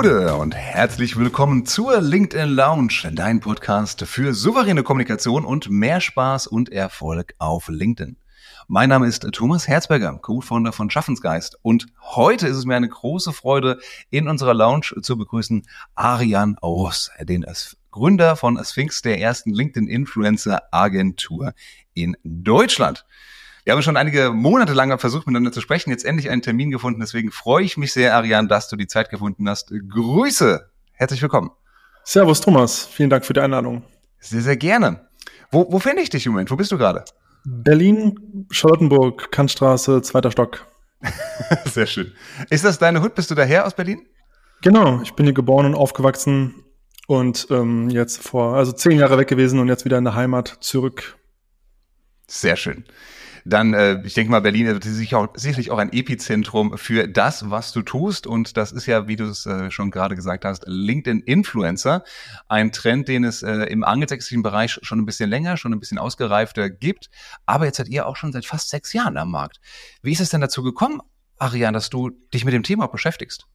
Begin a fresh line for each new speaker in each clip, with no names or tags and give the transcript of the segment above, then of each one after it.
Gude und herzlich willkommen zur LinkedIn Lounge, dein Podcast für souveräne Kommunikation und mehr Spaß und Erfolg auf LinkedIn. Mein Name ist Thomas Herzberger, Co-Founder von Schaffensgeist und heute ist es mir eine große Freude, in unserer Lounge zu begrüßen Arian Aus, den Gründer von Sphinx, der ersten LinkedIn-Influencer-Agentur in Deutschland. Wir haben schon einige Monate lang versucht, miteinander zu sprechen, jetzt endlich einen Termin gefunden. Deswegen freue ich mich sehr, Ariane, dass du die Zeit gefunden hast. Grüße. Herzlich willkommen.
Servus, Thomas. Vielen Dank für die Einladung.
Sehr, sehr gerne. Wo, wo finde ich dich im Moment? Wo bist du gerade?
Berlin, Charlottenburg, Kantstraße, zweiter Stock.
sehr schön. Ist das deine Hut? Bist du daher aus Berlin?
Genau, ich bin hier geboren und aufgewachsen und ähm, jetzt vor, also zehn Jahre weg gewesen und jetzt wieder in der Heimat zurück.
Sehr schön dann, äh, ich denke mal, Berlin ist sicher auch, sicherlich auch ein Epizentrum für das, was du tust. Und das ist ja, wie du es äh, schon gerade gesagt hast, LinkedIn-Influencer. Ein Trend, den es äh, im angelsächsischen Bereich schon ein bisschen länger, schon ein bisschen ausgereifter gibt. Aber jetzt seid ihr auch schon seit fast sechs Jahren am Markt. Wie ist es denn dazu gekommen, Ariane, dass du dich mit dem Thema beschäftigst?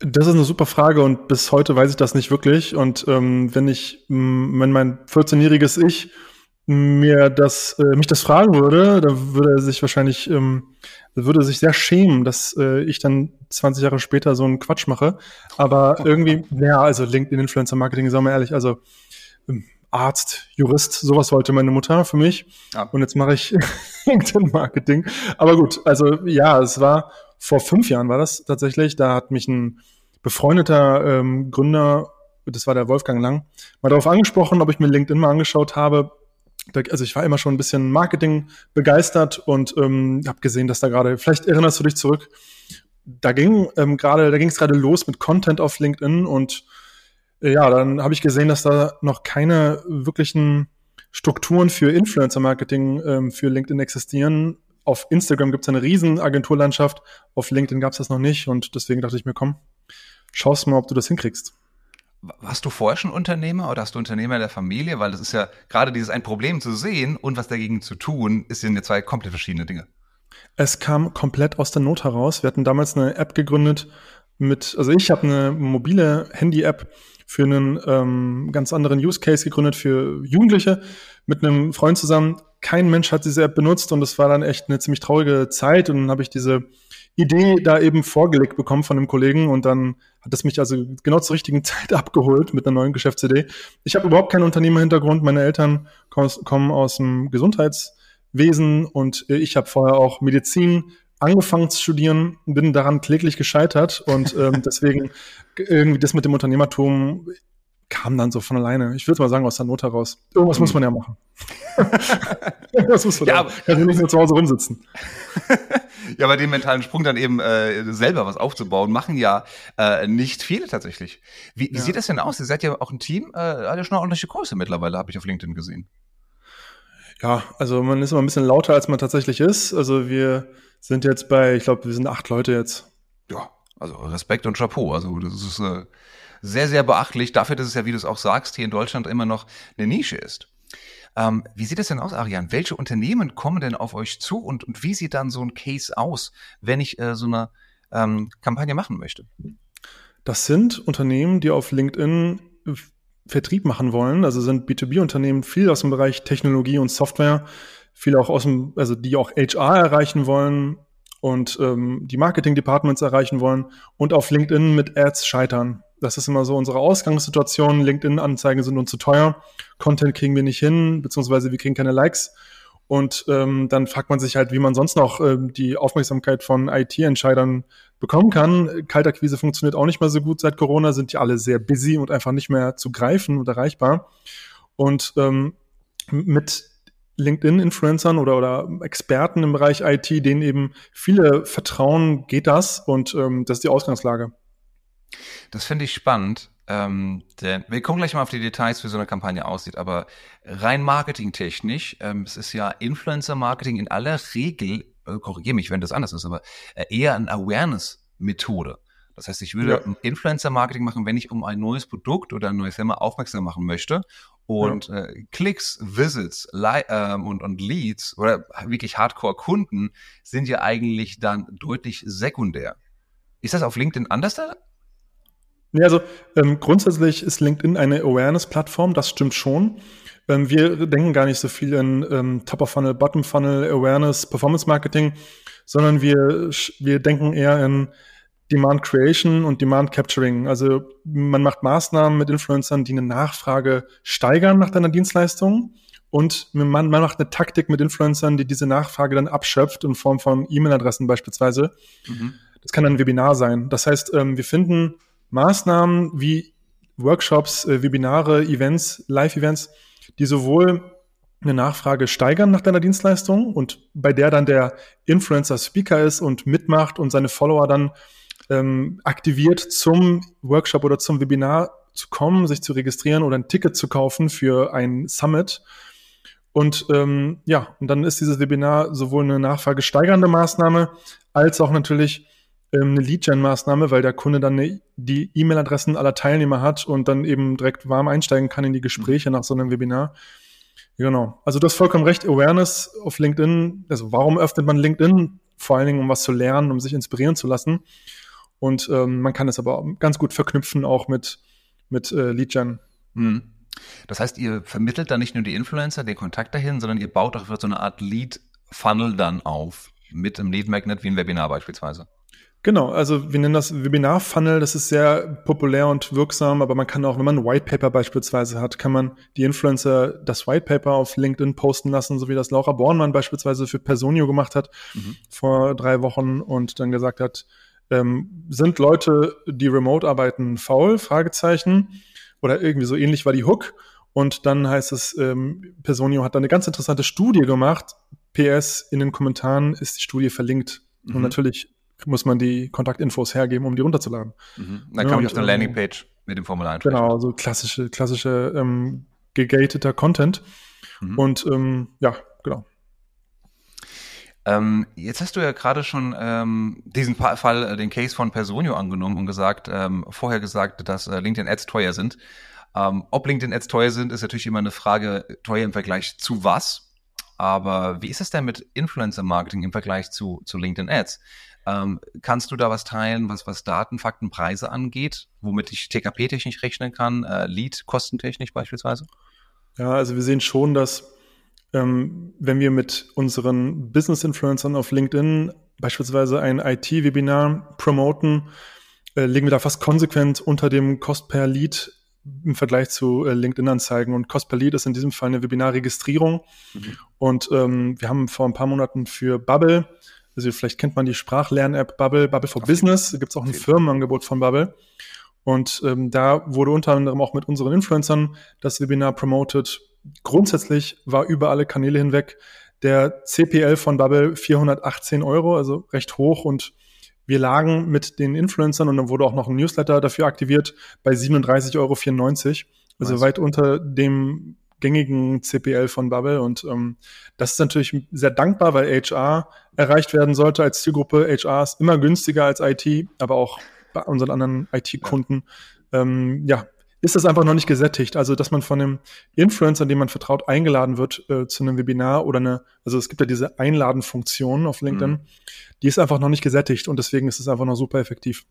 Das ist eine super Frage und bis heute weiß ich das nicht wirklich. Und ähm, wenn ich, wenn mein 14-jähriges Ich mir das, äh, mich das fragen würde, dann würde er sich wahrscheinlich, ähm, würde sich sehr schämen, dass äh, ich dann 20 Jahre später so einen Quatsch mache. Aber irgendwie, ja, also LinkedIn Influencer Marketing, sagen wir ehrlich, also ähm, Arzt, Jurist, sowas wollte meine Mutter für mich. Ja. Und jetzt mache ich LinkedIn Marketing. Aber gut, also ja, es war vor fünf Jahren war das tatsächlich. Da hat mich ein befreundeter ähm, Gründer, das war der Wolfgang Lang, mal darauf angesprochen, ob ich mir LinkedIn mal angeschaut habe also ich war immer schon ein bisschen Marketing begeistert und ähm, habe gesehen, dass da gerade, vielleicht erinnerst du dich zurück, da ging ähm, gerade, da ging es gerade los mit Content auf LinkedIn und äh, ja, dann habe ich gesehen, dass da noch keine wirklichen Strukturen für Influencer-Marketing ähm, für LinkedIn existieren. Auf Instagram gibt es eine riesen Agenturlandschaft, auf LinkedIn gab es das noch nicht und deswegen dachte ich mir, komm, schaust mal, ob du das hinkriegst.
Warst du vorher schon Unternehmer oder hast du Unternehmer in der Familie? Weil das ist ja gerade dieses ein Problem zu sehen und was dagegen zu tun, ist ja zwei komplett verschiedene Dinge.
Es kam komplett aus der Not heraus. Wir hatten damals eine App gegründet mit, also ich habe eine mobile Handy-App für einen ähm, ganz anderen Use Case gegründet für Jugendliche mit einem Freund zusammen. Kein Mensch hat diese App benutzt und es war dann echt eine ziemlich traurige Zeit und dann habe ich diese Idee da eben vorgelegt bekommen von einem Kollegen und dann hat es mich also genau zur richtigen Zeit abgeholt mit einer neuen Geschäftsidee. Ich habe überhaupt keinen Unternehmerhintergrund. Meine Eltern kommen aus dem Gesundheitswesen und ich habe vorher auch Medizin angefangen zu studieren, bin daran kläglich gescheitert und ähm, deswegen irgendwie das mit dem Unternehmertum kam dann so von alleine. Ich würde mal sagen, aus der Not heraus. Irgendwas mhm. muss man ja machen. das muss man ja, da. Kann ich nicht nur zu Hause rumsitzen.
ja, bei dem mentalen Sprung dann eben äh, selber was aufzubauen, machen ja äh, nicht viele tatsächlich. Wie, wie ja. sieht das denn aus? Ihr seid ja auch ein Team, äh, hat ja schon eine ordentliche Größe mittlerweile, habe ich auf LinkedIn gesehen.
Ja, also man ist immer ein bisschen lauter, als man tatsächlich ist. Also wir sind jetzt bei, ich glaube, wir sind acht Leute jetzt.
Ja, also Respekt und Chapeau. Also das ist äh, sehr, sehr beachtlich dafür, dass es ja, wie du es auch sagst, hier in Deutschland immer noch eine Nische ist. Ähm, wie sieht es denn aus, Ariane? Welche Unternehmen kommen denn auf euch zu und, und wie sieht dann so ein Case aus, wenn ich äh, so eine ähm, Kampagne machen möchte?
Das sind Unternehmen, die auf LinkedIn Vertrieb machen wollen. Also sind B2B-Unternehmen viel aus dem Bereich Technologie und Software, viel auch aus dem, also die auch HR erreichen wollen und ähm, die Marketing-Departments erreichen wollen und auf LinkedIn mit Ads scheitern. Das ist immer so unsere Ausgangssituation. LinkedIn-Anzeigen sind uns zu teuer. Content kriegen wir nicht hin, beziehungsweise wir kriegen keine Likes. Und ähm, dann fragt man sich halt, wie man sonst noch ähm, die Aufmerksamkeit von IT-Entscheidern bekommen kann. Kaltakquise funktioniert auch nicht mehr so gut seit Corona, sind die alle sehr busy und einfach nicht mehr zu greifen und erreichbar. Und ähm, mit LinkedIn-Influencern oder, oder Experten im Bereich IT, denen eben viele vertrauen, geht das und ähm, das ist die Ausgangslage.
Das finde ich spannend. Ähm, denn wir gucken gleich mal auf die Details, wie so eine Kampagne aussieht, aber rein marketingtechnisch, ähm, es ist ja Influencer-Marketing in aller Regel, äh, korrigiere mich, wenn das anders ist, aber äh, eher eine Awareness-Methode. Das heißt, ich würde ja. Influencer-Marketing machen, wenn ich um ein neues Produkt oder ein neues Thema aufmerksam machen möchte. Und ja. äh, Klicks, Visits ähm, und, und Leads oder wirklich Hardcore-Kunden sind ja eigentlich dann deutlich sekundär. Ist das auf LinkedIn anders da?
Ja, also ähm, grundsätzlich ist LinkedIn eine Awareness-Plattform, das stimmt schon. Ähm, wir denken gar nicht so viel in ähm, Top-of-Funnel, Bottom-Funnel, Awareness, Performance-Marketing, sondern wir, wir denken eher in Demand Creation und Demand Capturing. Also man macht Maßnahmen mit Influencern, die eine Nachfrage steigern nach deiner Dienstleistung. Und man, man macht eine Taktik mit Influencern, die diese Nachfrage dann abschöpft in Form von E-Mail-Adressen beispielsweise. Mhm. Das kann dann ein Webinar sein. Das heißt, ähm, wir finden Maßnahmen wie Workshops, äh, Webinare, Events, Live-Events, die sowohl eine Nachfrage steigern nach deiner Dienstleistung und bei der dann der Influencer Speaker ist und mitmacht und seine Follower dann ähm, aktiviert, zum Workshop oder zum Webinar zu kommen, sich zu registrieren oder ein Ticket zu kaufen für ein Summit. Und ähm, ja, und dann ist dieses Webinar sowohl eine nachfrage steigernde Maßnahme als auch natürlich ähm, eine Lead-Gen-Maßnahme, weil der Kunde dann eine, die E-Mail-Adressen aller Teilnehmer hat und dann eben direkt warm einsteigen kann in die Gespräche nach so einem Webinar. Genau. Also du hast vollkommen recht. Awareness auf LinkedIn. Also warum öffnet man LinkedIn? Vor allen Dingen, um was zu lernen, um sich inspirieren zu lassen. Und ähm, man kann es aber ganz gut verknüpfen auch mit, mit äh, Lead-Gen.
Hm. Das heißt, ihr vermittelt dann nicht nur die Influencer, den Kontakt dahin, sondern ihr baut auch so eine Art Lead-Funnel dann auf mit einem Lead-Magnet wie ein Webinar beispielsweise.
Genau, also wir nennen das Webinar-Funnel, das ist sehr populär und wirksam, aber man kann auch, wenn man ein White Paper beispielsweise hat, kann man die Influencer das White Paper auf LinkedIn posten lassen, so wie das Laura Bornmann beispielsweise für Personio gemacht hat mhm. vor drei Wochen und dann gesagt hat, ähm, sind Leute, die remote arbeiten, faul? Fragezeichen. Oder irgendwie so ähnlich war die Hook. Und dann heißt es, ähm, Personio hat da eine ganz interessante Studie gemacht. PS, in den Kommentaren ist die Studie verlinkt. Mhm. Und natürlich muss man die Kontaktinfos hergeben, um die runterzuladen.
Mhm. Dann kann man auf eine Landingpage mit dem Formular
ansprechen. Genau, so klassische, klassische ähm, gegateter Content. Mhm. Und ähm, ja, genau.
Ähm, jetzt hast du ja gerade schon ähm, diesen Fall, äh, den Case von Personio angenommen und gesagt, ähm, vorher gesagt, dass äh, LinkedIn Ads teuer sind. Ähm, ob LinkedIn Ads teuer sind, ist natürlich immer eine Frage, teuer im Vergleich zu was. Aber wie ist es denn mit Influencer Marketing im Vergleich zu, zu LinkedIn Ads? Ähm, kannst du da was teilen, was, was Daten, Fakten, Preise angeht, womit ich TKP-technisch rechnen kann, äh, Lead-kostentechnisch beispielsweise?
Ja, also wir sehen schon, dass ähm, wenn wir mit unseren Business-Influencern auf LinkedIn beispielsweise ein IT-Webinar promoten, äh, legen wir da fast konsequent unter dem Cost per Lead im Vergleich zu äh, LinkedIn-Anzeigen. Und Cost per Lead ist in diesem Fall eine Webinarregistrierung. Mhm. Und ähm, wir haben vor ein paar Monaten für Bubble, also vielleicht kennt man die Sprachlern-App Bubble, Bubble for Auf Business, da gibt es auch ein Firmenangebot von Bubble. Und ähm, da wurde unter anderem auch mit unseren Influencern das Webinar promoted grundsätzlich war über alle Kanäle hinweg der CPL von Bubble 418 Euro, also recht hoch und wir lagen mit den Influencern und dann wurde auch noch ein Newsletter dafür aktiviert bei 37,94 Euro. Also nice. weit unter dem gängigen CPL von Bubble. Und ähm, das ist natürlich sehr dankbar, weil HR erreicht werden sollte als Zielgruppe. HR ist immer günstiger als IT, aber auch bei unseren anderen IT-Kunden. Ja. Ähm, ja, ist das einfach noch nicht gesättigt. Also, dass man von einem Influencer, dem man vertraut, eingeladen wird äh, zu einem Webinar oder eine, also es gibt ja diese Einladen-Funktion auf LinkedIn, mhm. die ist einfach noch nicht gesättigt und deswegen ist es einfach noch super effektiv.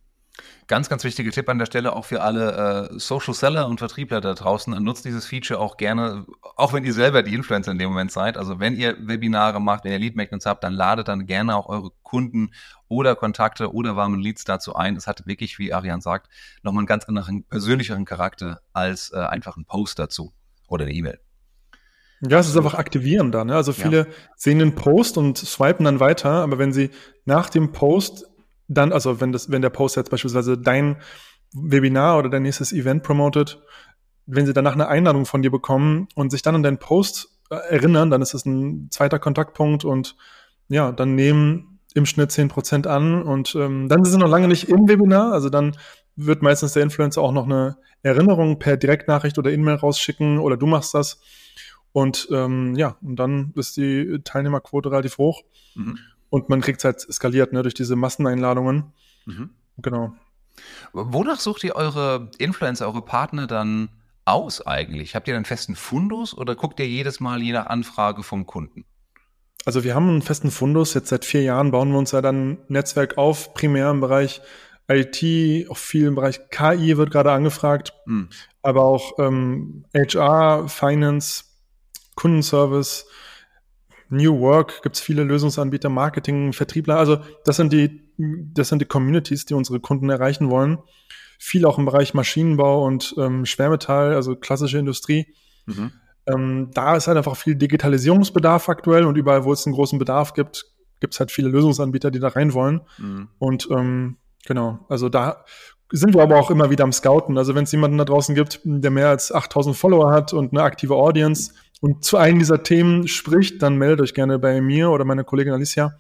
Ganz, ganz wichtiger Tipp an der Stelle auch für alle äh, Social Seller und Vertriebler da draußen. Nutzt dieses Feature auch gerne, auch wenn ihr selber die Influencer in dem Moment seid. Also wenn ihr Webinare macht, wenn ihr Lead Magnets habt, dann ladet dann gerne auch eure Kunden oder Kontakte oder warme Leads dazu ein. Es hat wirklich, wie Arian sagt, nochmal einen ganz anderen, persönlicheren Charakter als äh, einfach ein Post dazu oder eine E-Mail.
Ja, es ist einfach aktivieren dann. Ne? Also viele ja. sehen den Post und swipen dann weiter, aber wenn sie nach dem Post dann, also wenn das, wenn der Post jetzt beispielsweise dein Webinar oder dein nächstes Event promotet, wenn sie danach eine Einladung von dir bekommen und sich dann an deinen Post äh, erinnern, dann ist es ein zweiter Kontaktpunkt und ja, dann nehmen im Schnitt zehn Prozent an und ähm, dann sind sie noch lange nicht im Webinar, also dann wird meistens der Influencer auch noch eine Erinnerung per Direktnachricht oder E-Mail rausschicken oder du machst das. Und ähm, ja, und dann ist die Teilnehmerquote relativ hoch. Mhm. Und man kriegt es halt skaliert, ne, durch diese Masseneinladungen. Mhm. Genau.
Wonach sucht ihr eure Influencer, eure Partner dann aus eigentlich? Habt ihr einen festen Fundus oder guckt ihr jedes Mal je nach Anfrage vom Kunden?
Also wir haben einen festen Fundus. Jetzt seit vier Jahren bauen wir uns ja dann ein Netzwerk auf, primär im Bereich IT, auch viel im Bereich KI wird gerade angefragt, mhm. aber auch ähm, HR, Finance, Kundenservice, New Work gibt es viele Lösungsanbieter, Marketing, Vertriebler. Also das sind die, das sind die Communities, die unsere Kunden erreichen wollen. Viel auch im Bereich Maschinenbau und ähm, Schwermetall, also klassische Industrie. Mhm. Ähm, da ist halt einfach viel Digitalisierungsbedarf aktuell und überall, wo es einen großen Bedarf gibt, gibt es halt viele Lösungsanbieter, die da rein wollen. Mhm. Und ähm, genau, also da sind wir aber auch immer wieder am Scouten. Also wenn es jemanden da draußen gibt, der mehr als 8000 Follower hat und eine aktive Audience und zu einem dieser Themen spricht, dann meldet euch gerne bei mir oder meiner Kollegin Alicia.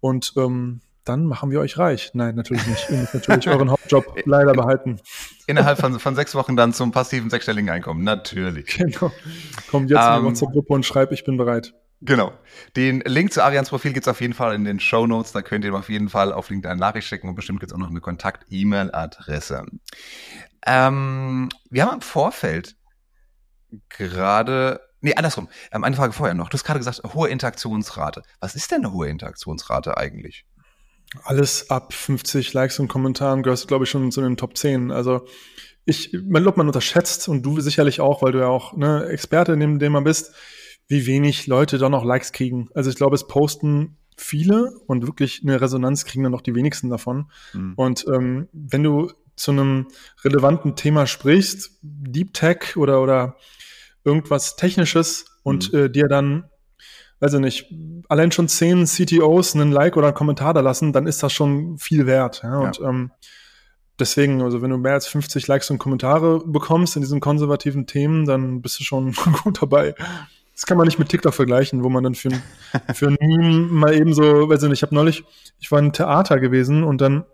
Und ähm, dann machen wir euch reich. Nein, natürlich nicht. Ihr müsst natürlich euren Hauptjob leider behalten.
Innerhalb von, von sechs Wochen dann zum passiven sechsstelligen Einkommen. Natürlich. Genau.
Kommt jetzt ähm, in unsere Gruppe und schreib, ich bin bereit.
Genau. Den Link zu Arians Profil gibt's auf jeden Fall in den Show Notes. Da könnt ihr ihm auf jeden Fall auf LinkedIn eine Nachricht schicken und bestimmt gibt's auch noch eine Kontakt-E-Mail-Adresse. Ähm, wir haben im Vorfeld gerade, nee, andersrum, ähm, eine Frage vorher noch. Du hast gerade gesagt, hohe Interaktionsrate. Was ist denn eine hohe Interaktionsrate eigentlich?
Alles ab 50 Likes und Kommentaren gehörst du, glaube ich, schon zu den Top 10. Also ich, man, man unterschätzt und du sicherlich auch, weil du ja auch ne, Experte in dem Thema bist, wie wenig Leute da noch Likes kriegen. Also ich glaube, es posten viele und wirklich eine Resonanz kriegen dann noch die wenigsten davon. Mhm. Und ähm, wenn du zu einem relevanten Thema sprichst, Deep Tech oder, oder irgendwas Technisches und mhm. äh, dir dann, weiß ich nicht, allein schon zehn CTOs einen Like oder einen Kommentar da lassen, dann ist das schon viel wert. Ja? Und ja. Ähm, deswegen, also wenn du mehr als 50 Likes und Kommentare bekommst in diesen konservativen Themen, dann bist du schon gut dabei. Das kann man nicht mit TikTok vergleichen, wo man dann für, für ein Meme mal eben so, weiß ich nicht, ich habe neulich, ich war in Theater gewesen und dann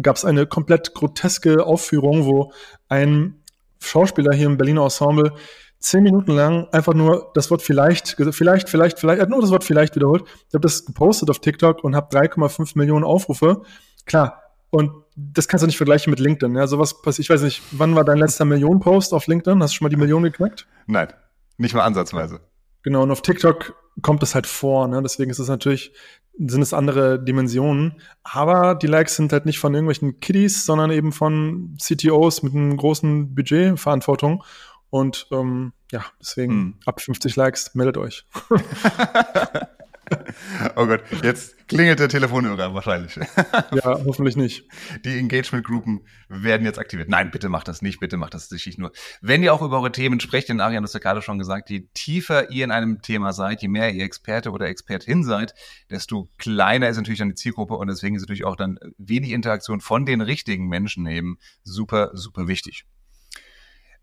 gab es eine komplett groteske Aufführung, wo ein Schauspieler hier im Berliner Ensemble zehn Minuten lang einfach nur das Wort vielleicht, vielleicht, vielleicht, vielleicht, er hat nur das Wort vielleicht wiederholt. Ich habe das gepostet auf TikTok und habe 3,5 Millionen Aufrufe. Klar, und das kannst du nicht vergleichen mit LinkedIn. Ja, sowas passiert. Ich weiß nicht, wann war dein letzter Millionen-Post auf LinkedIn? Hast du schon mal die Million geknackt?
Nein, nicht mal ansatzweise.
Genau, und auf TikTok kommt es halt vor, ne? Deswegen ist es natürlich, sind es andere Dimensionen. Aber die Likes sind halt nicht von irgendwelchen Kiddies, sondern eben von CTOs mit einem großen Budgetverantwortung. Und ähm, ja, deswegen hm. ab 50 Likes meldet euch.
oh Gott, jetzt klingelt der Telefonhörer wahrscheinlich.
ja, hoffentlich nicht.
Die Engagement-Gruppen werden jetzt aktiviert. Nein, bitte macht das nicht, bitte macht das nicht nur. Wenn ihr auch über eure Themen sprecht, denn Arian, du hast ja gerade schon gesagt, je tiefer ihr in einem Thema seid, je mehr ihr Experte oder Expertin seid, desto kleiner ist natürlich dann die Zielgruppe und deswegen ist natürlich auch dann wenig Interaktion von den richtigen Menschen eben super, super wichtig.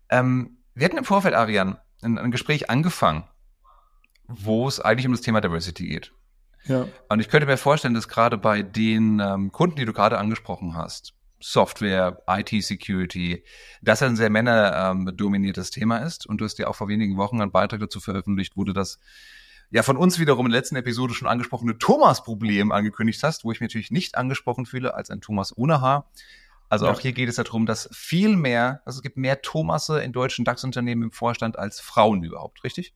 Ähm, wir hatten im Vorfeld, Arian, ein, ein Gespräch angefangen wo es eigentlich um das Thema Diversity geht. Ja. Und ich könnte mir vorstellen, dass gerade bei den ähm, Kunden, die du gerade angesprochen hast, Software, IT-Security, dass ein sehr männerdominiertes Thema ist. Und du hast ja auch vor wenigen Wochen einen Beitrag dazu veröffentlicht, wo du das ja von uns wiederum in der letzten Episode schon angesprochene Thomas-Problem angekündigt hast, wo ich mich natürlich nicht angesprochen fühle als ein Thomas ohne Haar. Also ja. auch hier geht es darum, dass viel mehr, also es gibt mehr Thomasse in deutschen DAX-Unternehmen im Vorstand als Frauen überhaupt, richtig?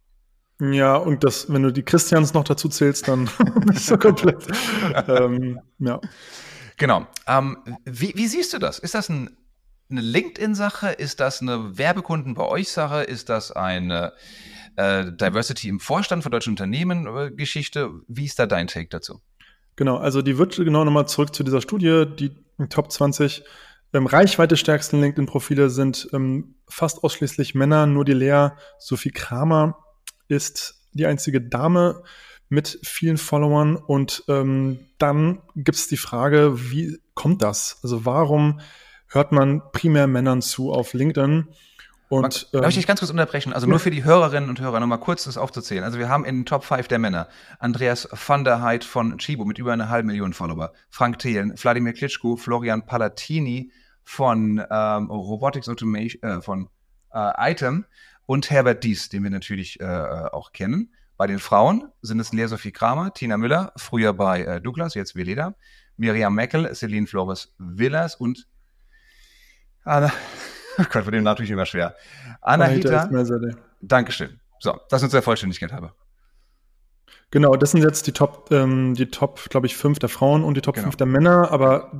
Ja, und das, wenn du die Christians noch dazu zählst, dann ist so komplett. ähm,
ja. Genau. Ähm, wie, wie siehst du das? Ist das ein, eine LinkedIn-Sache? Ist das eine Werbekunden bei euch Sache? Ist das eine äh, Diversity im Vorstand von deutschen Unternehmen äh, Geschichte? Wie ist da dein Take dazu?
Genau, also die wird genau nochmal zurück zu dieser Studie, die Top 20 ähm, Reichweite stärksten LinkedIn-Profile sind ähm, fast ausschließlich Männer, nur die Lea Sophie Kramer ist die einzige Dame mit vielen Followern. Und ähm, dann gibt es die Frage, wie kommt das? Also warum hört man primär Männern zu auf LinkedIn?
Und, ähm, Darf ich dich ganz kurz unterbrechen? Also nur für die Hörerinnen und Hörer nochmal kurz das aufzuzählen. Also wir haben in den Top 5 der Männer Andreas van der Heid von Chibo mit über eine halbe Million Follower, Frank Thelen, Wladimir Klitschko, Florian Palatini von ähm, Robotics Automation, äh, von äh, Item und Herbert Dies, den wir natürlich äh, auch kennen. Bei den Frauen sind es Lea Sophie Kramer, Tina Müller, früher bei äh, Douglas, jetzt Veleda, Miriam Meckel, Celine Flores Villas und Anna, oh Gott, von dem natürlich immer schwer. Anna Hita. Dankeschön. So, das uns der Vollständigkeit habe.
Genau, das sind jetzt die Top, ähm, die Top, glaube ich, fünf der Frauen und die Top genau. fünf der Männer, aber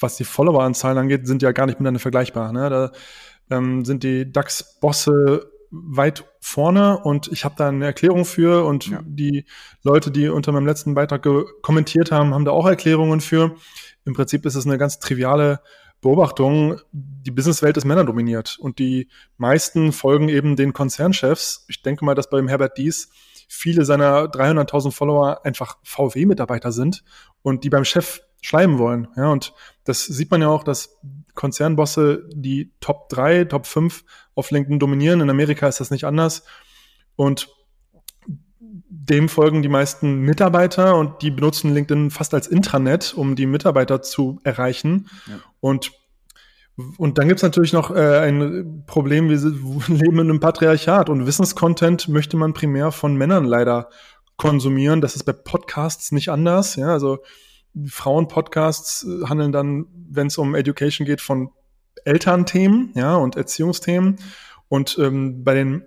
was die Followeranzahlen angeht, sind ja gar nicht miteinander vergleichbar. Ne? Da ähm, sind die DAX-Bosse weit vorne und ich habe da eine Erklärung für und ja. die Leute, die unter meinem letzten Beitrag kommentiert haben, haben da auch Erklärungen für. Im Prinzip ist es eine ganz triviale Beobachtung, die Businesswelt ist männerdominiert und die meisten folgen eben den Konzernchefs. Ich denke mal, dass beim Herbert Dies viele seiner 300.000 Follower einfach VW-Mitarbeiter sind und die beim Chef schleimen wollen. Ja, und das sieht man ja auch, dass Konzernbosse die Top 3, Top 5 auf LinkedIn dominieren. In Amerika ist das nicht anders. Und dem folgen die meisten Mitarbeiter und die benutzen LinkedIn fast als Intranet, um die Mitarbeiter zu erreichen. Ja. Und und dann gibt's natürlich noch äh, ein Problem, wir leben in einem Patriarchat und Wissenscontent möchte man primär von Männern leider konsumieren. Das ist bei Podcasts nicht anders. Ja, also Frauenpodcasts äh, handeln dann, wenn es um Education geht, von Elternthemen, ja, und Erziehungsthemen. Und ähm, bei den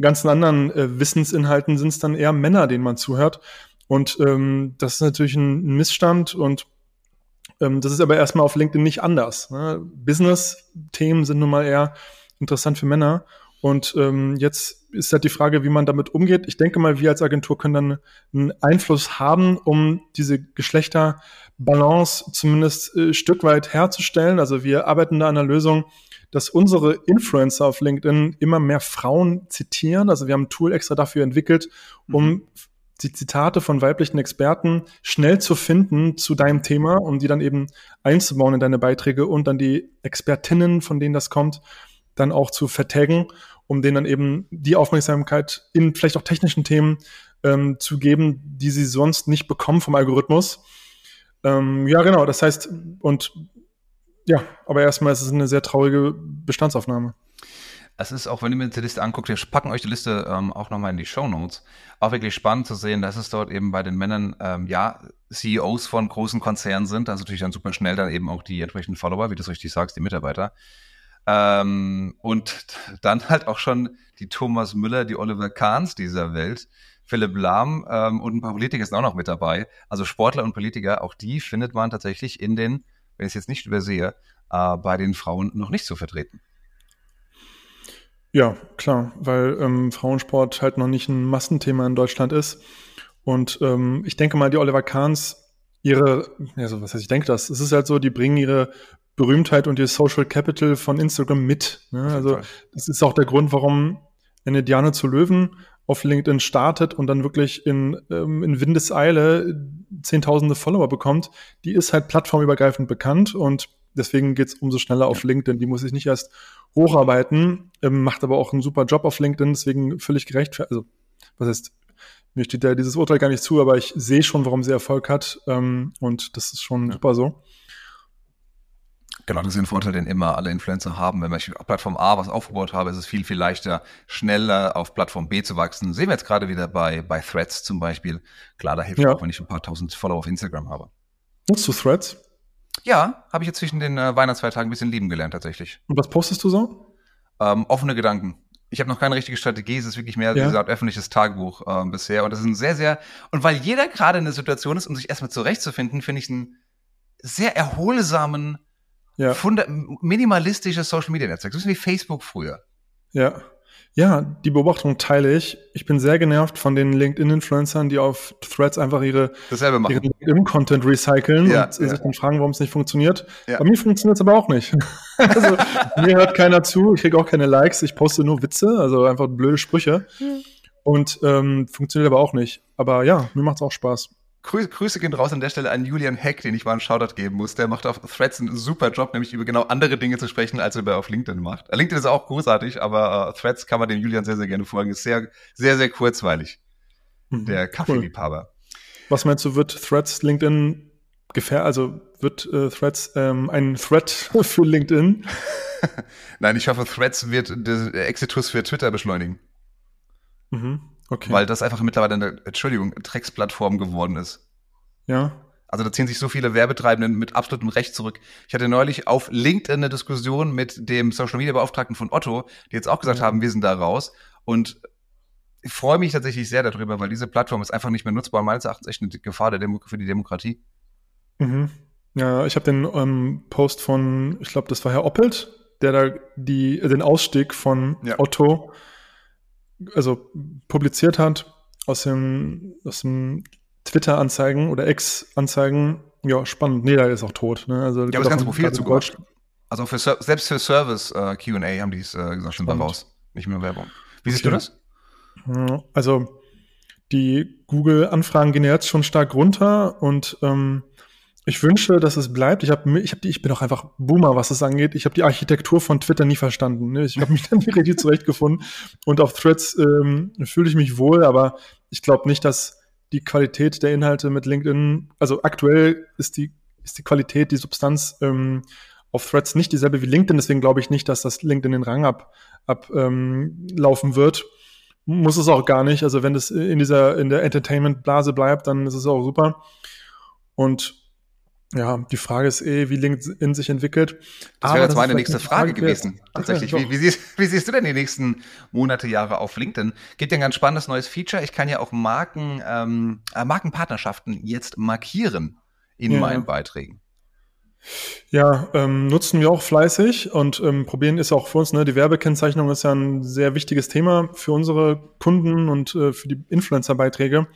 ganzen anderen äh, Wissensinhalten sind es dann eher Männer, denen man zuhört. Und ähm, das ist natürlich ein Missstand und ähm, das ist aber erstmal auf LinkedIn nicht anders. Ne? Business-Themen sind nun mal eher interessant für Männer. Und ähm, jetzt ist halt die Frage, wie man damit umgeht. Ich denke mal, wir als Agentur können dann einen Einfluss haben, um diese Geschlechterbalance zumindest äh, Stück weit herzustellen. Also wir arbeiten da an einer Lösung, dass unsere Influencer auf LinkedIn immer mehr Frauen zitieren. Also wir haben ein Tool extra dafür entwickelt, um mhm. die Zitate von weiblichen Experten schnell zu finden zu deinem Thema, um die dann eben einzubauen in deine Beiträge und dann die Expertinnen, von denen das kommt, dann auch zu vertaggen, um denen dann eben die Aufmerksamkeit in vielleicht auch technischen Themen ähm, zu geben, die sie sonst nicht bekommen vom Algorithmus. Ähm, ja, genau. Das heißt, und ja, aber erstmal ist es eine sehr traurige Bestandsaufnahme.
Es ist auch, wenn ihr mir die Liste anguckt, wir packen euch die Liste ähm, auch nochmal in die Show Notes. Auch wirklich spannend zu sehen, dass es dort eben bei den Männern, ähm, ja, CEOs von großen Konzernen sind, also natürlich dann super schnell dann eben auch die entsprechenden Follower, wie du es richtig sagst, die Mitarbeiter. Ähm, und dann halt auch schon die Thomas Müller, die Oliver Kahns dieser Welt, Philipp Lahm ähm, und ein paar Politiker sind auch noch mit dabei. Also Sportler und Politiker, auch die findet man tatsächlich in den, wenn ich es jetzt nicht übersehe, äh, bei den Frauen noch nicht so vertreten.
Ja, klar, weil ähm, Frauensport halt noch nicht ein Massenthema in Deutschland ist. Und ähm, ich denke mal, die Oliver Kahns, ihre, also was heißt, ich denke das, es ist halt so, die bringen ihre Berühmtheit und ihr Social Capital von Instagram mit. Ne? Also das ist auch der Grund, warum eine Diane zu Löwen auf LinkedIn startet und dann wirklich in, ähm, in Windeseile zehntausende Follower bekommt. Die ist halt plattformübergreifend bekannt und deswegen geht's umso schneller auf LinkedIn. Die muss sich nicht erst hocharbeiten, ähm, macht aber auch einen super Job auf LinkedIn, deswegen völlig gerecht. Also, was heißt, mir steht ja dieses Urteil gar nicht zu, aber ich sehe schon, warum sie Erfolg hat ähm, und das ist schon ja. super so.
Genau, das ist ein Vorteil, den immer alle Influencer haben. Wenn ich auf Plattform A was aufgebaut habe, ist es viel, viel leichter, schneller auf Plattform B zu wachsen. Sehen wir jetzt gerade wieder bei, bei Threads zum Beispiel. Klar, da hilft ja. auch, wenn ich ein paar tausend Follower auf Instagram habe.
Nutzt du Threads?
Ja, habe ich jetzt zwischen den äh, Weihnachtsfeiertagen ein bisschen lieben gelernt tatsächlich.
Und was postest du so?
Ähm, offene Gedanken. Ich habe noch keine richtige Strategie, es ist wirklich mehr, ja. wie gesagt, öffentliches Tagebuch äh, bisher. Und das ist ein sehr, sehr, und weil jeder gerade in der Situation ist, um sich erstmal zurechtzufinden, finde ich einen sehr erholsamen ja. minimalistisches Social Media Netzwerk, so wie Facebook früher.
Ja. Ja, die Beobachtung teile ich. Ich bin sehr genervt von den LinkedIn-Influencern, die auf Threads einfach ihre, ihren LinkedIn-Content recyceln ja, und ja. sich dann fragen, warum es nicht funktioniert. Ja. Bei mir funktioniert es aber auch nicht. also mir hört keiner zu, ich kriege auch keine Likes, ich poste nur Witze, also einfach blöde Sprüche. Mhm. Und ähm, funktioniert aber auch nicht. Aber ja, mir macht es auch Spaß.
Grüße, gehen raus an der Stelle an Julian Heck, den ich mal einen Shoutout geben muss. Der macht auf Threads einen super Job, nämlich über genau andere Dinge zu sprechen, als er auf LinkedIn macht. Äh, LinkedIn ist auch großartig, aber uh, Threads kann man dem Julian sehr, sehr gerne folgen. Ist sehr, sehr, sehr kurzweilig. Mhm, der Kaffeeliebhaber. Cool.
Was meinst du, wird Threads LinkedIn gefähr, also wird äh, Threads ähm, ein Threat für LinkedIn?
Nein, ich hoffe, Threads wird den Exitus für Twitter beschleunigen. Mhm. Okay. Weil das einfach mittlerweile eine, Entschuldigung, Drecksplattform geworden ist.
Ja.
Also da ziehen sich so viele Werbetreibenden mit absolutem Recht zurück. Ich hatte neulich auf LinkedIn eine Diskussion mit dem Social Media Beauftragten von Otto, die jetzt auch gesagt ja. haben, wir sind da raus. Und ich freue mich tatsächlich sehr darüber, weil diese Plattform ist einfach nicht mehr nutzbar. Meines Erachtens echt eine Gefahr für die Demokratie.
Mhm. Ja, ich habe den ähm, Post von, ich glaube, das war Herr Oppelt, der da die, den Ausstieg von ja. Otto also publiziert hat aus dem, aus dem Twitter-Anzeigen oder Ex-Anzeigen. Ja, spannend. Nee, da ist auch tot. Ne?
Also, ja, aber das ganze Profil zu Deutsch. Also für, selbst für Service äh, Q&A haben die es äh, gesagt, sind wir raus. Nicht mehr Werbung. Wie siehst okay. du
das? Also die Google-Anfragen gehen jetzt schon stark runter und ähm, ich wünsche, dass es bleibt. Ich habe, ich die, ich bin auch einfach Boomer, was das angeht. Ich habe die Architektur von Twitter nie verstanden. Ne? Ich habe mich dann nicht richtig zurechtgefunden und auf Threads ähm, fühle ich mich wohl, aber ich glaube nicht, dass die Qualität der Inhalte mit LinkedIn, also aktuell ist die ist die Qualität, die Substanz ähm, auf Threads nicht dieselbe wie LinkedIn. Deswegen glaube ich nicht, dass das LinkedIn den Rang ab ablaufen ähm, wird. Muss es auch gar nicht. Also wenn das in dieser in der Entertainment-Blase bleibt, dann ist es auch super. Und ja, die Frage ist eh, wie LinkedIn sich entwickelt.
Das wäre jetzt meine nächste Frage, Frage gewesen. Tatsächlich. Okay, wie, wie, siehst, wie, siehst, du denn die nächsten Monate, Jahre auf LinkedIn? Gibt ja ein ganz spannendes neues Feature. Ich kann ja auch Marken, ähm, äh, Markenpartnerschaften jetzt markieren in ja. meinen Beiträgen.
Ja, ähm, nutzen wir auch fleißig und ähm, probieren ist auch für uns, ne, die Werbekennzeichnung ist ja ein sehr wichtiges Thema für unsere Kunden und äh, für die Influencer-Beiträge.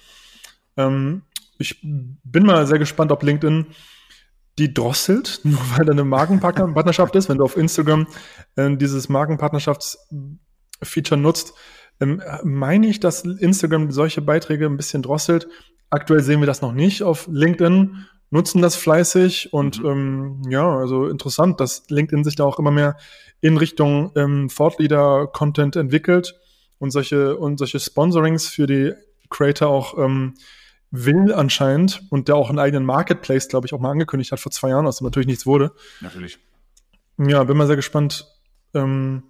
Ähm, ich bin mal sehr gespannt, ob LinkedIn die drosselt, nur weil da eine Markenpartnerschaft ist. Wenn du auf Instagram äh, dieses Markenpartnerschaftsfeature nutzt, ähm, meine ich, dass Instagram solche Beiträge ein bisschen drosselt. Aktuell sehen wir das noch nicht auf LinkedIn, nutzen das fleißig und mhm. ähm, ja, also interessant, dass LinkedIn sich da auch immer mehr in Richtung ähm, Thought-Leader-Content entwickelt und solche, und solche Sponsorings für die Creator auch ähm, will anscheinend und der auch einen eigenen Marketplace, glaube ich, auch mal angekündigt hat vor zwei Jahren, aus dem natürlich nichts wurde.
Natürlich.
Ja, bin mal sehr gespannt. Ähm,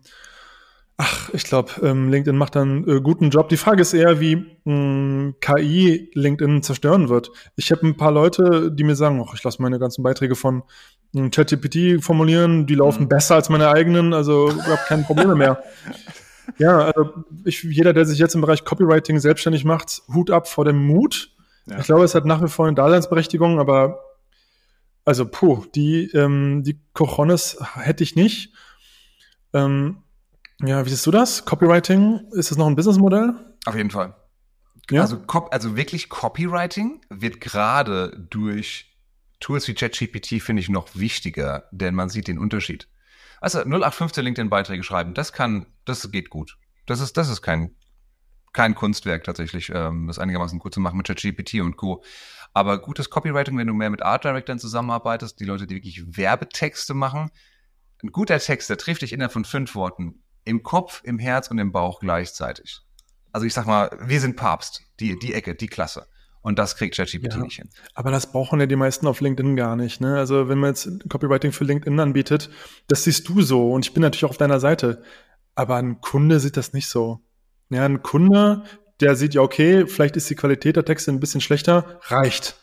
ach, ich glaube, ähm, LinkedIn macht einen äh, guten Job. Die Frage ist eher, wie mh, hm, KI LinkedIn zerstören wird. Ich habe ein paar Leute, die mir sagen, ach, ich lasse meine ganzen Beiträge von hm, ChatGPT formulieren, die laufen mhm. besser als meine eigenen, also ich habe keine Probleme mehr. Ja, also ich, jeder, der sich jetzt im Bereich Copywriting selbstständig macht, Hut ab vor dem Mut, ja. Ich glaube, es hat nach wie vor eine Daseinsberechtigung, aber also puh, die, ähm, die Cojones hätte ich nicht. Ähm, ja, wie siehst du das? Copywriting, ist das noch ein Businessmodell?
Auf jeden Fall. Ja? Also, also wirklich Copywriting wird gerade durch Tools wie ChatGPT, finde ich, noch wichtiger, denn man sieht den Unterschied. Also 0815 LinkedIn-Beiträge schreiben, das kann, das geht gut. Das ist, das ist kein kein Kunstwerk tatsächlich, ähm, das einigermaßen gut zu machen mit ChatGPT und Co. Aber gutes Copywriting, wenn du mehr mit Art Directors zusammenarbeitest, die Leute, die wirklich Werbetexte machen, ein guter Text, der trifft dich innerhalb von fünf Worten im Kopf, im Herz und im Bauch gleichzeitig. Also ich sag mal, wir sind Papst, die, die Ecke, die Klasse. Und das kriegt ChatGPT ja, nicht hin.
Aber das brauchen ja die meisten auf LinkedIn gar nicht. Ne? Also wenn man jetzt Copywriting für LinkedIn anbietet, das siehst du so und ich bin natürlich auch auf deiner Seite. Aber ein Kunde sieht das nicht so. Ja, ein Kunde, der sieht ja, okay, vielleicht ist die Qualität der Texte ein bisschen schlechter, reicht.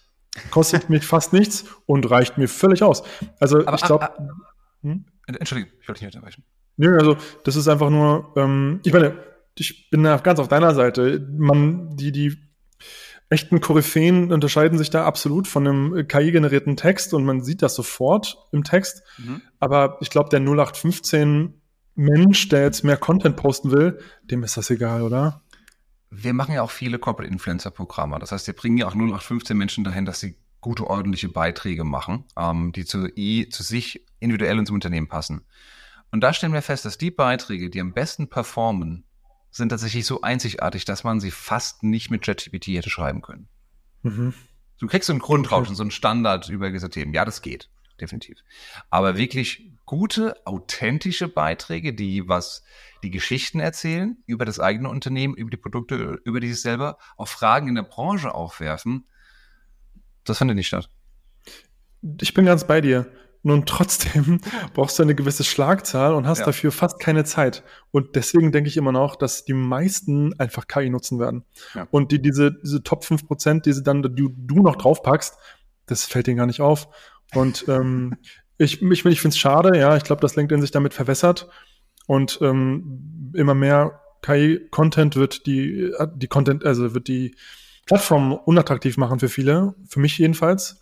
Kostet mich fast nichts und reicht mir völlig aus. Also Aber, ich glaube.
Hm? Entschuldigung, ich wollte nicht unterbrechen.
Nö, also das ist einfach nur, ähm, ich meine, ich bin da ganz auf deiner Seite. Man, die, die echten Koryphäen unterscheiden sich da absolut von einem KI-generierten Text und man sieht das sofort im Text. Mhm. Aber ich glaube, der 0815 Mensch, der jetzt mehr Content posten will, dem ist das egal, oder?
Wir machen ja auch viele Corporate Influencer Programme. Das heißt, wir bringen ja auch 0815 Menschen dahin, dass sie gute, ordentliche Beiträge machen, ähm, die zu, zu sich individuell und zum Unternehmen passen. Und da stellen wir fest, dass die Beiträge, die am besten performen, sind tatsächlich so einzigartig, dass man sie fast nicht mit ChatGPT hätte schreiben können. Mhm. Du kriegst so einen Grundrauschen, so einen Standard über gewisse Themen. Ja, das geht definitiv. Aber wirklich gute, authentische Beiträge, die was, die Geschichten erzählen über das eigene Unternehmen, über die Produkte, über die sich selber, auch Fragen in der Branche aufwerfen, das findet nicht statt.
Ich bin ganz bei dir. Nun trotzdem brauchst du eine gewisse Schlagzahl und hast ja. dafür fast keine Zeit. Und deswegen denke ich immer noch, dass die meisten einfach KI nutzen werden. Ja. Und die, diese, diese Top 5 Prozent, die sie dann, die du noch draufpackst, das fällt ihnen gar nicht auf. Und ähm, ich, ich, ich finde es schade, ja, ich glaube, dass LinkedIn sich damit verwässert und ähm, immer mehr KI-Content wird die, die Content, also wird die Plattform unattraktiv machen für viele, für mich jedenfalls.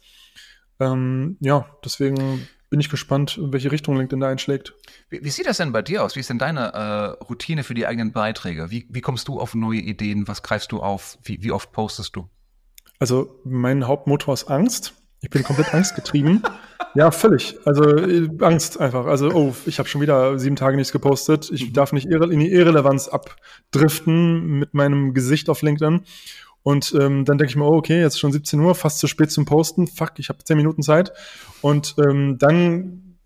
Ähm, ja, deswegen bin ich gespannt, in welche Richtung LinkedIn da einschlägt.
Wie, wie sieht das denn bei dir aus? Wie ist denn deine äh, Routine für die eigenen Beiträge? Wie, wie kommst du auf neue Ideen? Was greifst du auf? Wie, wie oft postest du?
Also mein Hauptmotor ist Angst. Ich bin komplett angstgetrieben. ja, völlig. Also äh, Angst einfach. Also, oh, ich habe schon wieder sieben Tage nichts gepostet. Ich mhm. darf nicht in die Irrelevanz abdriften mit meinem Gesicht auf LinkedIn. Und ähm, dann denke ich mir, oh, okay, jetzt ist schon 17 Uhr, fast zu spät zum Posten. Fuck, ich habe 10 Minuten Zeit. Und ähm, dann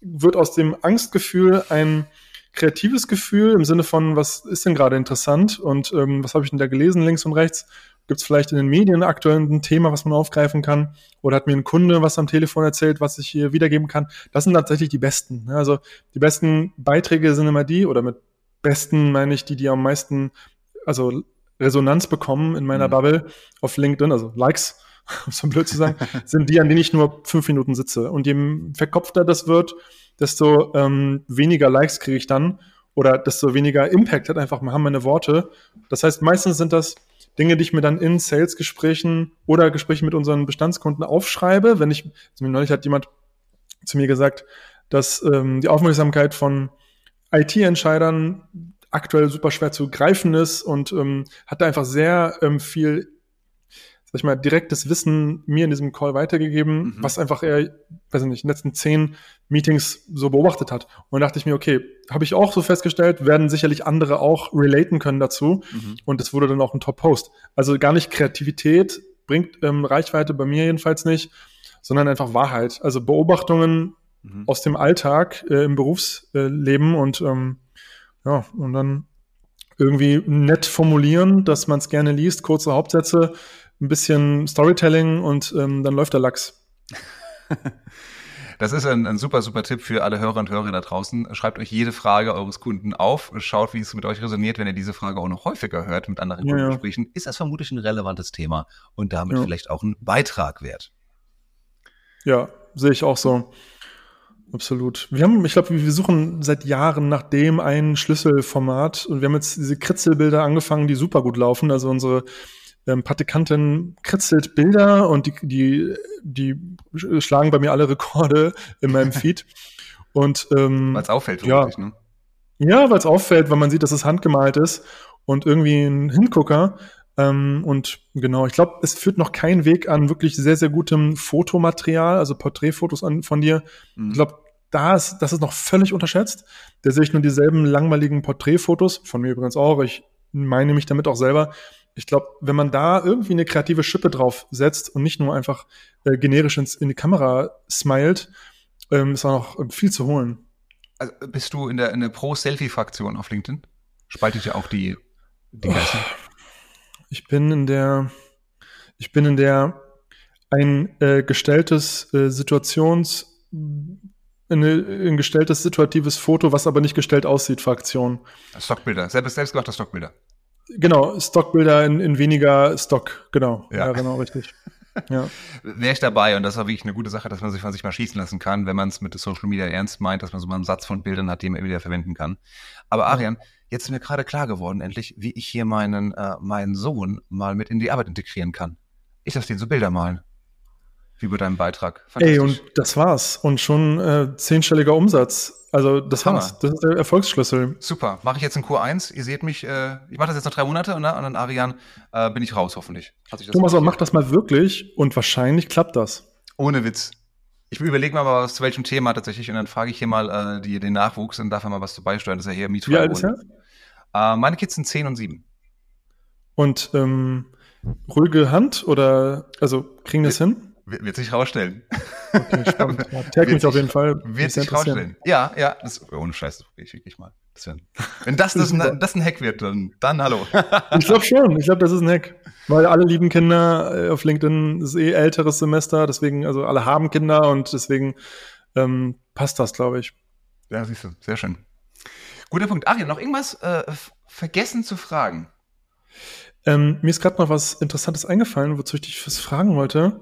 wird aus dem Angstgefühl ein kreatives Gefühl im Sinne von, was ist denn gerade interessant und ähm, was habe ich denn da gelesen, links und rechts? Gibt es vielleicht in den Medien aktuell ein Thema, was man aufgreifen kann? Oder hat mir ein Kunde was am Telefon erzählt, was ich hier wiedergeben kann? Das sind tatsächlich die besten. Ne? Also die besten Beiträge sind immer die, oder mit besten meine ich die, die am meisten, also Resonanz bekommen in meiner mhm. Bubble auf LinkedIn, also Likes, um so blöd zu sagen, sind die, an denen ich nur fünf Minuten sitze. Und je verkopfter das wird, desto ähm, weniger Likes kriege ich dann oder desto weniger Impact hat einfach haben meine Worte. Das heißt, meistens sind das Dinge, die ich mir dann in Sales-Gesprächen oder Gesprächen mit unseren Bestandskunden aufschreibe. Wenn ich, also neulich hat jemand zu mir gesagt, dass ähm, die Aufmerksamkeit von IT-Entscheidern aktuell super schwer zu greifen ist und ähm, hat da einfach sehr ähm, viel, sag ich mal, direktes Wissen mir in diesem Call weitergegeben, mhm. was einfach er, weiß ich nicht, in den letzten zehn Meetings so beobachtet hat. Und dachte ich mir, okay, habe ich auch so festgestellt, werden sicherlich andere auch relaten können dazu. Mhm. Und es wurde dann auch ein Top-Post. Also gar nicht Kreativität bringt ähm, Reichweite bei mir jedenfalls nicht, sondern einfach Wahrheit. Also Beobachtungen mhm. aus dem Alltag äh, im Berufsleben und ähm, ja, und dann irgendwie nett formulieren, dass man es gerne liest, kurze Hauptsätze, ein bisschen Storytelling und ähm, dann läuft der Lachs.
Das ist ein, ein, super, super Tipp für alle Hörer und Hörer da draußen. Schreibt euch jede Frage eures Kunden auf, schaut, wie es mit euch resoniert. Wenn ihr diese Frage auch noch häufiger hört mit anderen ja, Kundengesprächen, ja. ist das vermutlich ein relevantes Thema und damit ja. vielleicht auch ein Beitrag wert.
Ja, sehe ich auch so. Absolut. Wir haben, ich glaube, wir suchen seit Jahren nach dem ein Schlüsselformat und wir haben jetzt diese Kritzelbilder angefangen, die super gut laufen. Also unsere ähm, Praktikantin kritzelt Bilder und die, die, die schlagen bei mir alle Rekorde in meinem Feed. und ähm,
weil es auffällt, ja, ne?
Ja, weil es auffällt, weil man sieht, dass es handgemalt ist und irgendwie ein Hingucker. Ähm, und genau, ich glaube, es führt noch kein Weg an wirklich sehr, sehr gutem Fotomaterial, also Porträtfotos an, von dir. Mhm. Ich glaube, da ist, das ist noch völlig unterschätzt. Da sehe ich nur dieselben langweiligen Porträtfotos, von mir übrigens auch. Ich meine mich damit auch selber. Ich glaube, wenn man da irgendwie eine kreative Schippe drauf setzt und nicht nur einfach äh, generisch ins, in die Kamera smilet, ähm, ist auch noch viel zu holen.
Also bist du in der, in der Pro-Selfie-Fraktion auf LinkedIn? Spaltet ja auch die, die Geister.
Ich bin in der, ich bin in der ein äh, gestelltes äh, Situations, eine, ein gestelltes situatives Foto, was aber nicht gestellt aussieht, Fraktion.
Stockbilder, selbst, selbstgemachte Stockbilder.
Genau, Stockbilder in, in weniger Stock, genau. Ja, ja genau, richtig. Ja.
Wäre ich dabei und das war wirklich eine gute Sache, dass man sich von sich mal schießen lassen kann, wenn man es mit Social Media ernst meint, dass man so mal einen Satz von Bildern hat, den man wieder verwenden kann. Aber Arian, jetzt ist mir gerade klar geworden, endlich, wie ich hier meinen, äh, meinen Sohn mal mit in die Arbeit integrieren kann. Ich lasse den so Bilder malen. Wie bei deinem Beitrag.
Ey, und das war's. Und schon äh, zehnstelliger Umsatz. Also das Hammer. war's. Das ist der Erfolgsschlüssel.
Super. Mache ich jetzt in Q1. Ihr seht mich, äh, ich mache das jetzt noch drei Monate und, ne? und dann Arian äh, bin ich raus, hoffentlich.
Thomas, aber mach das mal wirklich und wahrscheinlich klappt das.
Ohne Witz. Ich überlege mal, was zu welchem Thema tatsächlich und dann frage ich hier mal äh, die, den Nachwuchs und darf er mal was zu beisteuern. Das ist ja hier
MeToo. Wie alt ist er?
Äh, meine Kids sind 10 und 7.
Und ähm, ruhige Hand oder also kriegen das hin?
Wird, sich rausstellen.
Okay, spannend. Ja, tag mich auf jeden Fall.
Wird sich rausstellen. Ja, ja, das, ohne Scheiß, das ich wirklich mal. Das wär, wenn das, das, ein, das ein Hack wird, dann, dann hallo.
ich glaube schon. Ich glaube, das ist ein Hack. Weil alle lieben Kinder äh, auf LinkedIn ist eh älteres Semester, deswegen, also alle haben Kinder und deswegen ähm, passt das, glaube ich.
Ja, siehst du, sehr schön. Guter Punkt. Ariel, noch irgendwas äh, vergessen zu fragen?
Ähm, mir ist gerade noch was Interessantes eingefallen, wozu ich dich was fragen wollte.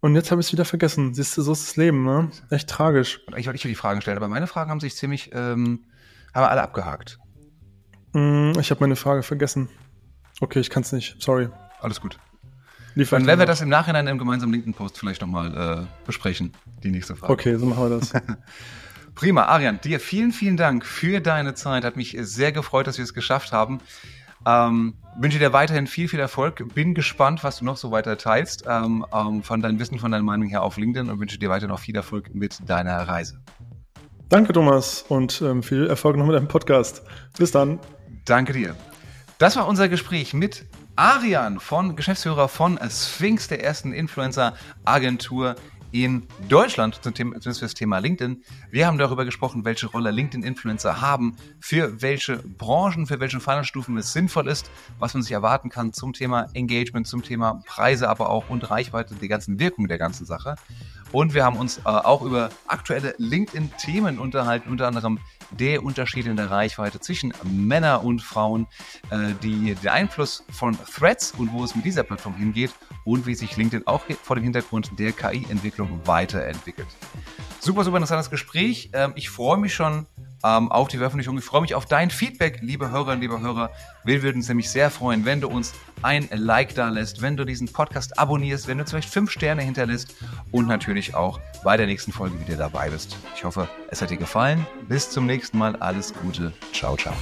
Und jetzt habe ich es wieder vergessen. Siehst du, so ist das Leben, ne? Echt tragisch.
Und eigentlich wollte ich die Fragen stellen, aber meine Fragen haben sich ziemlich, ähm, haben wir alle abgehakt.
Mm, ich habe meine Frage vergessen. Okay, ich kann es nicht. Sorry.
Alles gut. Dann werden wir das im Nachhinein im gemeinsamen LinkedIn-Post vielleicht nochmal äh, besprechen, die nächste Frage.
Okay, so machen wir das.
Prima, Arian, dir vielen, vielen Dank für deine Zeit. Hat mich sehr gefreut, dass wir es geschafft haben. Ähm, wünsche dir weiterhin viel, viel Erfolg. Bin gespannt, was du noch so weiter teilst ähm, ähm, von deinem Wissen, von deiner Meinung her auf LinkedIn und wünsche dir weiter noch viel Erfolg mit deiner Reise.
Danke, Thomas, und ähm, viel Erfolg noch mit deinem Podcast. Bis dann.
Danke dir. Das war unser Gespräch mit Arian von Geschäftsführer von Sphinx, der ersten Influencer-Agentur in Deutschland, zumindest für das Thema LinkedIn. Wir haben darüber gesprochen, welche Rolle LinkedIn-Influencer haben, für welche Branchen, für welche Fallstufen es sinnvoll ist, was man sich erwarten kann zum Thema Engagement, zum Thema Preise, aber auch und Reichweite, die ganzen Wirkungen der ganzen Sache. Und wir haben uns äh, auch über aktuelle LinkedIn-Themen unterhalten, unter anderem der Unterschied in der Reichweite zwischen Männern und Frauen, äh, die, der Einfluss von Threads und wo es mit dieser Plattform hingeht und wie sich LinkedIn auch vor dem Hintergrund der KI-Entwicklung weiterentwickelt. Super, super interessantes Gespräch. Ähm, ich freue mich schon ähm, auf die Veröffentlichung. Ich freue mich auf dein Feedback, liebe Hörerinnen, liebe Hörer. Wir würden uns nämlich sehr freuen, wenn du uns ein Like da lässt, wenn du diesen Podcast abonnierst, wenn du vielleicht fünf Sterne hinterlässt und natürlich auch bei der nächsten Folge wieder dabei bist. Ich hoffe, es hat dir gefallen. Bis zum nächsten Mal. Alles Gute. Ciao, ciao.